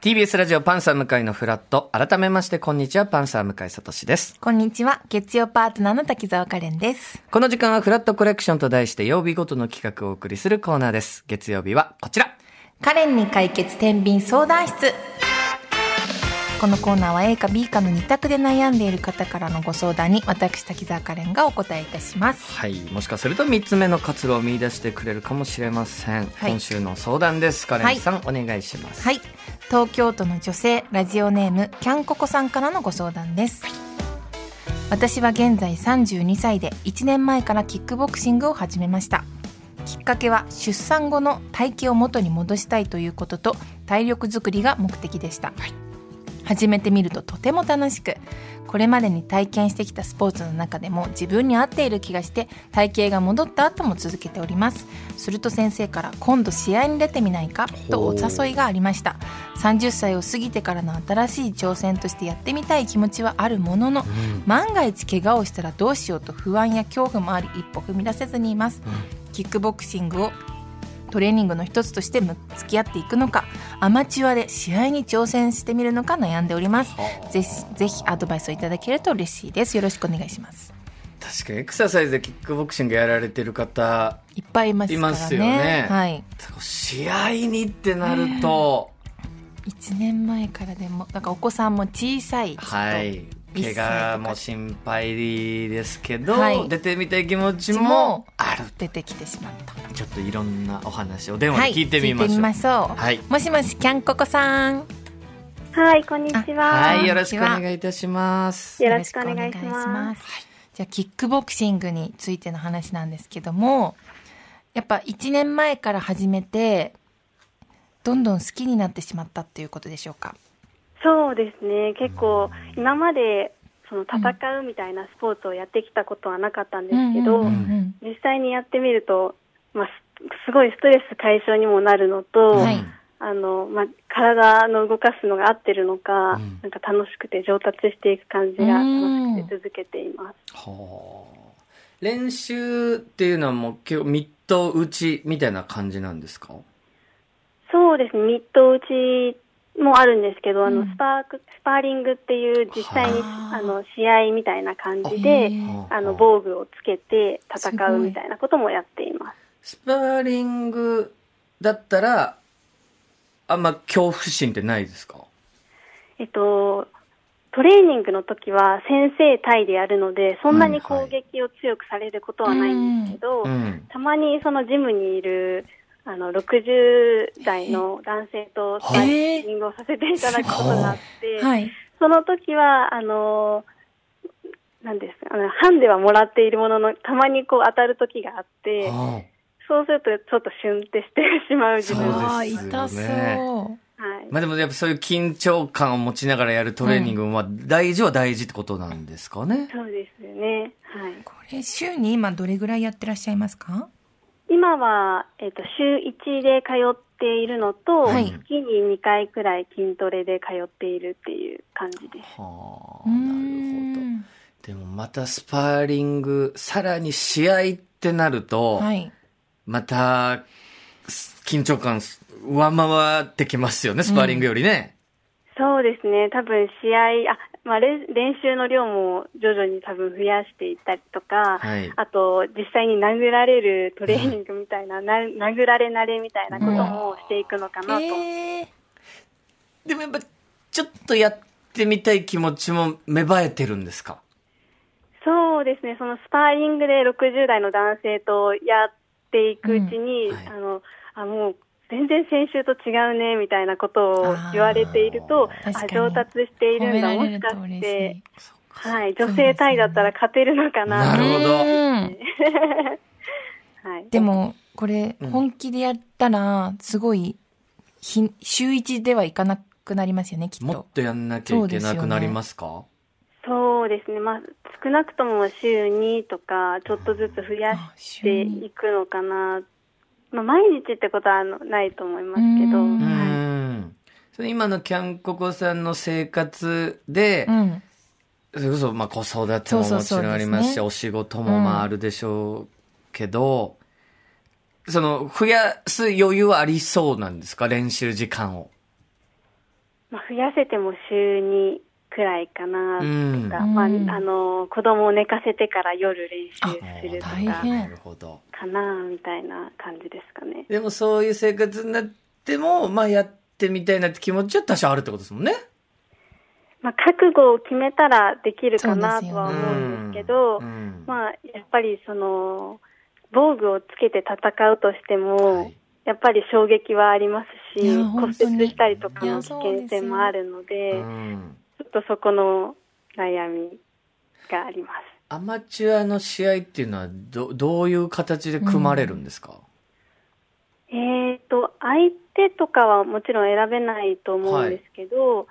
TBS ラジオパンサー向井のフラット。改めまして、こんにちは、パンサー向井聡です。こんにちは。月曜パートナーの滝沢カレンです。この時間はフラットコレクションと題して曜日ごとの企画をお送りするコーナーです。月曜日はこちら。カレンに解決天秤相談室。このコーナーは A か B かの2択で悩んでいる方からのご相談に私滝沢カレンがお答えいたします。はい。もしかすると3つ目の活路を見出してくれるかもしれません。はい今週の相談です。カレンさん、お願いします。はい。東京都の女性、ラジオネーム、キャンココさんからのご相談です。私は現在32歳で1年前からキックボクシングを始めました。きっかけは出産後の体型を元に戻したいということと体力づくりが目的でした、始めてみるととても楽しくこれまでに体験してきたスポーツの中でも自分に合っている気がして体型が戻った後も続けております。すると先生から今度試合に出てみないか？とお誘いがありました。30歳を過ぎてからの新しい挑戦としてやってみたい気持ちはあるものの、万が一怪我をしたらどうしようと不安や恐怖もあり一歩踏み出せずにいます、キックボクシングをトレーニングの一つとしてむ付き合っていくのかアマチュアで試合に挑戦してみるのか悩んでおります。ぜひぜひアドバイスをいただけると嬉しいです。よろしくお願いします。確かにエクササイズでキックボクシングやられてる方、いっぱいいますからね。いますよね。はい。試合にってなると、1年前からでもなんかお子さんも小さいはい。怪我も心配ですけど、はい。出てみたい気持ちももある。出てきてしまった。ちょっといろんなお話を電話はいで聞いてみましょう。聞いてみましょう、はい。もしもしキャンココさん。はい、こんにちは。はい、よろしくお願いいたします。よろしくお願いします。よろくお願いしじゃあキックボクシングについての話なんですけどもやっぱ1年前から始めてどんどん好きになってしまったっていうことでしょうか？そうですね、結構、今まで、その戦うみたいなスポーツをやってきたことはなかったんですけど、実際にやってみると、まあ、すすごいストレス解消にもなるのと、はい。あの、まあ、体の動かすのが合ってるのか、うん。なんか楽しくて上達していく感じが楽しくて続けています。はあ。練習っていうのはもう結構ミット打ちみたいな感じなんですか？そうですね、ミット打ちもあるんですけど、あのうんスパークスパーリングっていう実際にはああの試合みたいな感じへでー、あの防具をつけて戦うみたいなこともやっています。スパーリングだったら、あんま恐怖心ってないですか？えっと、トレーニングの時は先生対でやるので、そんなに攻撃を強くされることはないんですけど、うん。たまにそのジムにいるあの60代の男性とスパーリングをさせていただくことがあって、はいその時は、あの、なんですか、あの、ハンデはもらっているものの、たまにこう当たる時があって、はそうするとちょっとシュンってしてしまう自分そうは。ああですよね痛そうはいあ。まあでもやっぱそういう緊張感を持ちながらやるトレーニングも、まあ大事は大事ってことなんですかね。そうですよね。はい。これ週に今どれぐらいやってらっしゃいますか？今は、えっ、と、週1で通っているのと、はい月に2回くらい筋トレで通っているっていう感じです。はあ、うーなるほど。んでもまたスパーリング、さらに試合ってなると、はいまた、す緊張感上回ってきますよね、スパーリングよりね。そうですね。多分試合、あ、まあ、練練習の量も徐々に多分増やしていったりとか、はい。あと実際に殴られるトレーニングみたいな、な 殴られ慣れみたいなこともしていくのかなと。えー。でもやっぱ、ちょっとやってみたい気持ちも芽生えてるんですか？そうですね。そのスパーリングで60代の男性とやっていくうちに、うん。はい。あの、あ、もう全然先週と違うね、みたいなことを言われていると、あ上達しているんだ。もしかして、はい、女性タイだったら勝てるのかなとなるほどうん はい。でもこれうん本気でやったらすごいひ週一ではいかなくなりますよねきっともっとやんなきゃいけなくなりますか？そうですね。まあ、少なくとも週2とか、ちょっとずつ増やしていくのかな。まあ、毎日ってことはあのないと思いますけど。うんうはいん。それ今のキャンココさんの生活で、うんそれこそまあ子育てももちろんありますし、そうそうそうですねお仕事もまああるでしょうけど、その、増やす余裕はありそうなんですか？練習時間を。まあ、増やせても週2くらいかなとか、うんまあ、あうんの、子供を寝かせてから夜練習すると大か、変なるほど。かな、みたいな感じですかね。でもそういう生活になっても、まあやってみたいなって気持ちは多少あるってことですもんね。まあ、覚悟を決めたらできるかなとは思うんですけど、うんまあ、やっぱりその、防具をつけて戦うとしても、はいやっぱり衝撃はありますし、骨折したりとかの危険性もあるので、うんちょっとそこの悩みがあります。アマチュアの試合っていうのはどどういう形で組まれるんですか、えーと、相手とかはもちろん選べないと思うんですけど、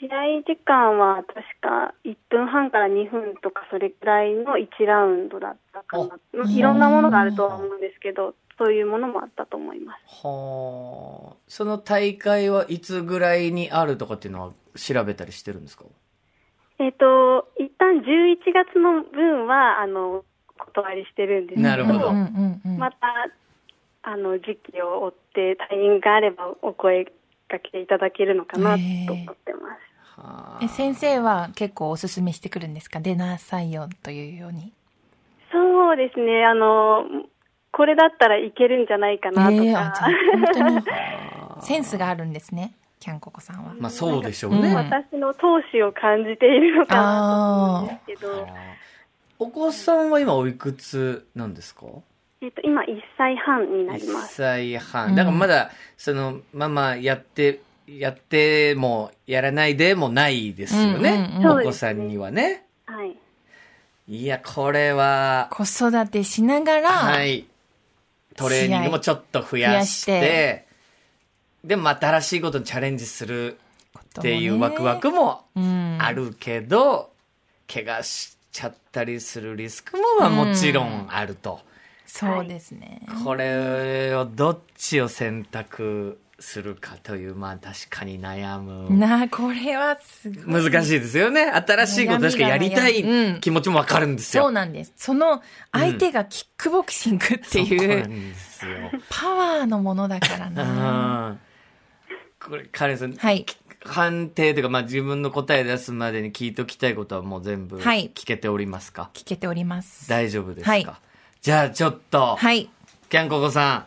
試合時間は確か1分半から2分とかそれくらいの1ラウンドだったかな。まあいろんなものがあるとは思うんですけど、そういうものもあったと思います。はあ。その大会はいつぐらいにあるとかっていうのは調べたりしてるんですか？えっ、と、一旦11月の分は、あの、断りしてるんですけど、なるほど。また、あの、時期を追ってタイミングがあればお声かけていただけるのかなと思ってます。はあえ先生は結構おすすめしてくるんですか？出なさいよというように。そうですね、あの、これだったらいけるんじゃないかなとか、えーあじゃあ本当に。あ ーセンスがあるんですね、キャンココさんは。まあそうでしょううんね。私の闘志を感じているのかなと思うんですけど、お子さんは今おいくつなんですか？えっと、今1歳半になりま1す。歳うん半。だからまだ、その、ママやって、やっても、やらないでもないですよね。うんうんうんお子さんにはね。はい。いや、これは、子育てしながら、はい。トレーニングもちょっと増やして、増やしてでも新しいことにチャレンジするっていうワクワクもうんあるけど、怪我しちゃったりするリスクもまあもちろんあると。そうですね。これをどっちを選択するかという、まあ確かに悩む。なあ、これはすごい。難しいですよね。新しいこと確かやりたい気持ちもわかるんですよ。そうなんです。その相手がキックボクシングっていうなん。パワーのものだからな。うんこれ、カレンさん、はい。判定というか、まあ自分の答え出すまでに聞いておきたいことはもう全部はい聞けておりますか、聞けております。大丈夫ですか、はいじゃあちょっと、はい。キャンココさ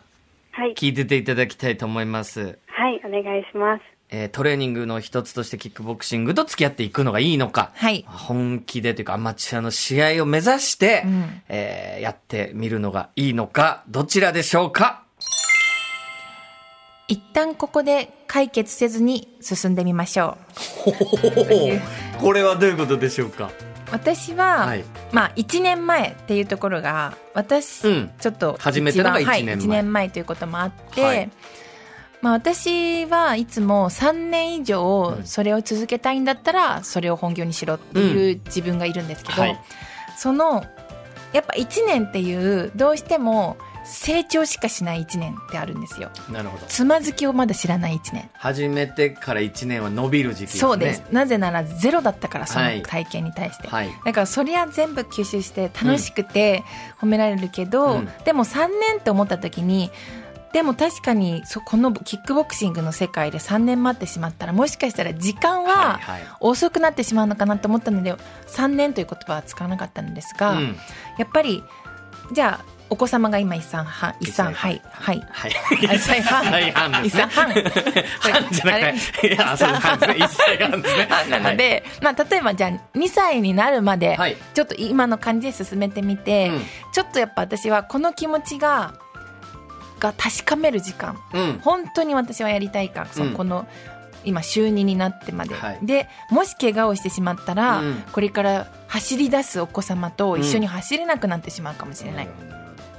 はいん、。聞いてていただきたいと思います。はい、お願いします。えートレーニングの一つとしてキックボクシングと付き合っていくのがいいのか、はい。本気でというかアマチュアの試合を目指して、うんえーやってみるのがいいのか、どちらでしょうか？一旦ここで解決せずに進んでみましょ これはどういうことでしょうか？う。私は、はい。まあ1年前っていうところが、私、うん。ちょっと始めたのが一番一年前。はい、1年前ということもあって、はい。まあ私はいつも3年以上うん。それを続けたいんだったらそれを本業にしろっていう自分がいるんですけど、はい。そのやっぱ1年っていうどうしても成長しかしない1年ってあるんですよ。なるほど。つまずきをまだ知らない1年。始めてから1年は伸びる時期ですね。そうです。なぜならゼロだったからそはい。の体験に対して、はい。だからそりゃ全部吸収して楽しくて褒められるけど、うん。でも3年って思った時にでも確かにそこのキックボクシングの世界で3年待ってしまったらもしかしたら時間は遅くなってしまうのかなと思ったので3年という言葉は使わなかったんですが、うん。やっぱりじゃあお子様が今1歳半1歳一歳はいはい。はい。一歳半一歳半1ですね。歳。半半じゃなくて、いや、そう半ですね。一歳半ですね。半なので、まあ、例えばじゃあ2歳になるまで、はい。ちょっと今の感じで進めてみて、うん。ちょっとやっぱ私はこの気持ちがが確かめる時間。うん。本当に私はやりたいか。そこの、今週2になってまで、はい。でもし怪我をしてしまったら、うん。これから走り出すお子様と一緒に走れなくなってしまうかもしれない、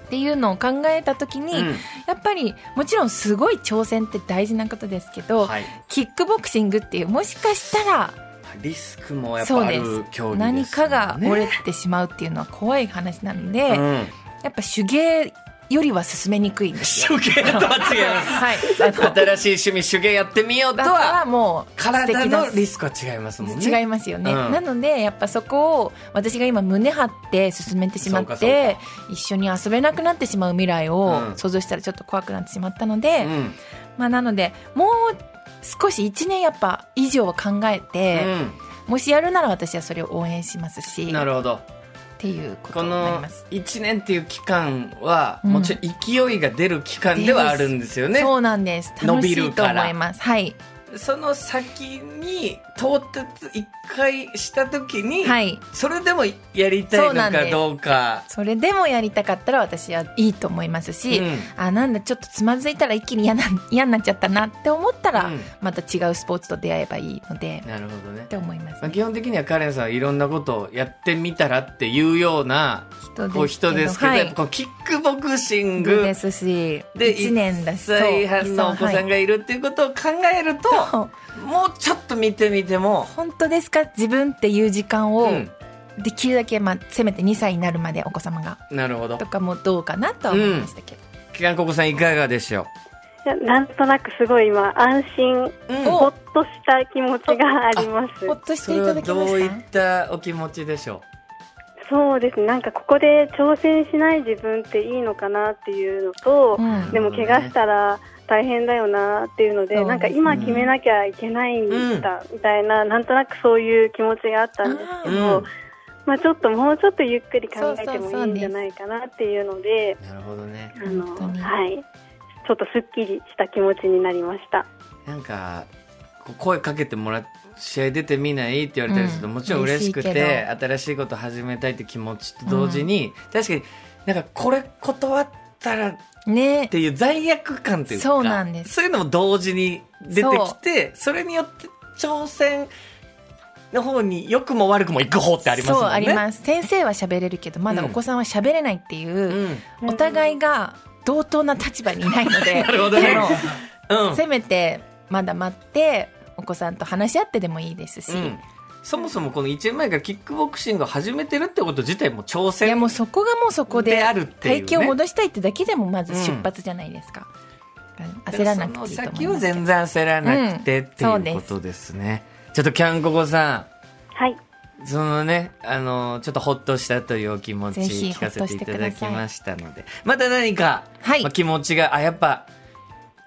っていうのを考えた時に、うんやっぱりもちろんすごい挑戦って大事なことですけど、はい。キックボクシングっていうもしかしたらリスクもやっぱあそうでする競技です、ね。何かが折れてしまうっていうのは怖い話なので、うん。やっぱ手芸よりは進めにくいんですよ。手芸とは違います。はい、新しい趣味手芸やってみようとは、もう体のリスクは違いますもんね。違いますよね、うんなのでやっぱそこを私が今胸張って進めてしまって一緒に遊べなくなってしまう未来をうん想像したらちょっと怖くなってしまったので、うん。まあなのでもう少し1年やっぱ以上考えて、もしやるなら私はそれを応援しますしなるほどっていうことこになりのます。1年っていう期間は、うん。もちろん勢いが出る期間ではあるんですよね。そうなんです。伸び楽しいと思います。はいその先に到達一回した時に、はい。それでもやりたいのかどうか。それでもやりたかったら私はいいと思いますし、うん。あなんだちょっとつまずいたら一気に嫌な 嫌になっちゃったなって思ったら、うん。また違うスポーツと出会えばいいのでなるほどね。っ、て思います、まあ、基本的にはカレンさんはいろんなことをやってみたらっていうような人ですけど、はい。こうキックボクシング。ですしで1年だし。1歳半のお子さんががいるっていうことを考えると、もうちょっと見てみても、本当ですか？自分っていう時間をうん、できるだけ、まあ、せめて2歳になるまでお子様がなるほど。とかもどうかなとは思いましたけど、きかんここさんいかがでしょいやなんとなくすごい今、安心、う、うんほっとした気持ちがあります。ほ。っとしていただきまどういっしたお気持ちでしょそうですね、なんかここで挑戦しない自分っていいのかなっていうのと、うん。でも怪我したら大変だよなっていうので、ね。なんか今決めなきゃいけないんだみたいな、なんとなくそういう気持ちがあったんですけう、ど、うん。まあちょっともうちょっとゆっくり考えてもいいんじゃないかなっていうので、なるほどね。あのはい、ちょっとすっきりした気持ちになりました。なんか声かけてもらっ試合出てみないって言われたりすると、うん。もちろん嬉しくて新しいこと始めたいって気持ちと同時に、確かになんかこれ断ったらっねていう罪悪感というかそうなんです。そういうのも同時に出てきてそれによって挑戦の方に良くも悪くも行く方ってありますもんね。そうあります。先生は喋れるけどまだお子さんは喋れないっていう、うん。お互いが同等な立場にいないので なるほどね。うん。せめてまだ待ってお子さんと話し合ってでもいいですし、うんそもそもこの1年前からキックボクシングを始めてるってこと自体も挑戦いやもうそこがもうそこでであるっていうね。体型を戻したいってだけでもまず出発じゃないですか、焦らなくていいと思いそのます先は全然焦らなくて、うんっていうことですね。ちょっとキャンココさはい、んそのねあのちょっとほっとしたというお気持ち聞かせていただきましたので。また何か、はい。まあ、気持ちがあやっぱ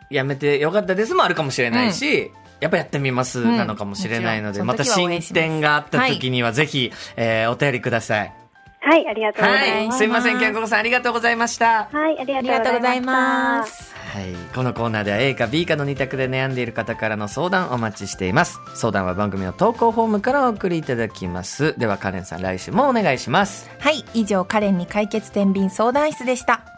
やめてよかったですもあるかもしれないし、やっぱやってみますうんなのかもしれないので、もまた進展があった時にはぜひ、えーお便りください。はい、ありがとうございます。はい、すいません、キャンココさんありがとうございました。はい、ありがとうございます。はい。このコーナーでは A か B かの2択で悩んでいる方からの相談お待ちしています。相談は番組の投稿フォームからお送りいただきます。ではカレンさん来週もお願いします。はい以上カレンに解決天秤相談室でした